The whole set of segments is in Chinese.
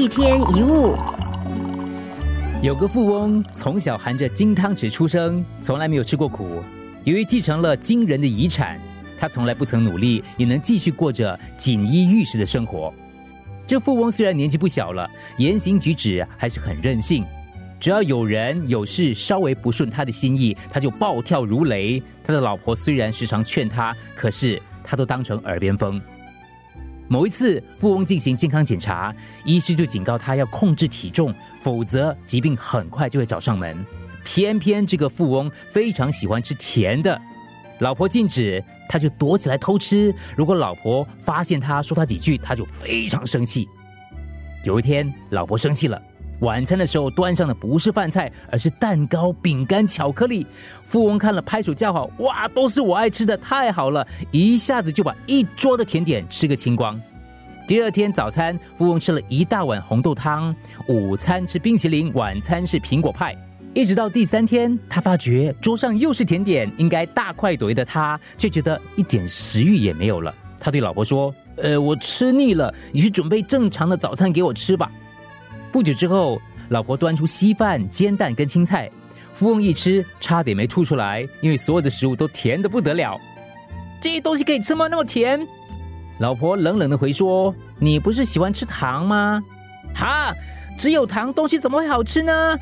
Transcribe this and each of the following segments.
一天一物，有个富翁从小含着金汤匙出生，从来没有吃过苦。由于继承了惊人的遗产，他从来不曾努力，也能继续过着锦衣玉食的生活。这富翁虽然年纪不小了，言行举止还是很任性。只要有人有事稍微不顺他的心意，他就暴跳如雷。他的老婆虽然时常劝他，可是他都当成耳边风。某一次，富翁进行健康检查，医师就警告他要控制体重，否则疾病很快就会找上门。偏偏这个富翁非常喜欢吃甜的，老婆禁止，他就躲起来偷吃。如果老婆发现他说他几句，他就非常生气。有一天，老婆生气了。晚餐的时候端上的不是饭菜，而是蛋糕、饼干、巧克力。富翁看了拍手叫好：“哇，都是我爱吃的，太好了！”一下子就把一桌的甜点吃个精光。第二天早餐，富翁吃了一大碗红豆汤；午餐吃冰淇淋，晚餐是苹果派。一直到第三天，他发觉桌上又是甜点，应该大快朵颐的他，却觉得一点食欲也没有了。他对老婆说：“呃，我吃腻了，你去准备正常的早餐给我吃吧。”不久之后，老婆端出稀饭、煎蛋跟青菜。富翁一吃，差点没吐出来，因为所有的食物都甜的不得了。这些东西可以吃吗？那么甜！老婆冷冷的回说：“你不是喜欢吃糖吗？”哈，只有糖，东西怎么会好吃呢？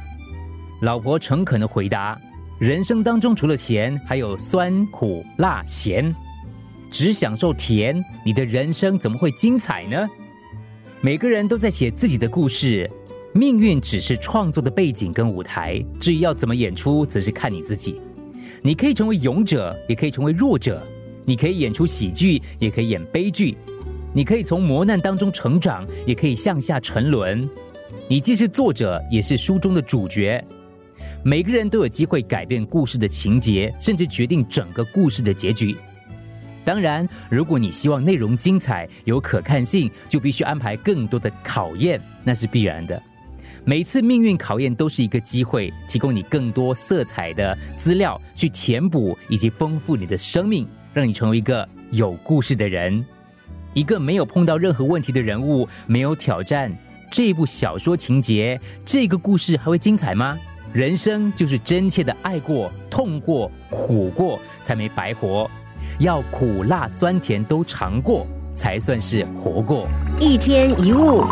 老婆诚恳的回答：“人生当中除了甜，还有酸、苦、辣、咸。只享受甜，你的人生怎么会精彩呢？”每个人都在写自己的故事，命运只是创作的背景跟舞台，至于要怎么演出，则是看你自己。你可以成为勇者，也可以成为弱者；你可以演出喜剧，也可以演悲剧；你可以从磨难当中成长，也可以向下沉沦。你既是作者，也是书中的主角。每个人都有机会改变故事的情节，甚至决定整个故事的结局。当然，如果你希望内容精彩、有可看性，就必须安排更多的考验，那是必然的。每次命运考验都是一个机会，提供你更多色彩的资料，去填补以及丰富你的生命，让你成为一个有故事的人。一个没有碰到任何问题的人物，没有挑战，这部小说情节，这个故事还会精彩吗？人生就是真切的爱过、痛过、苦过，才没白活。要苦辣酸甜都尝过，才算是活过。一天一物。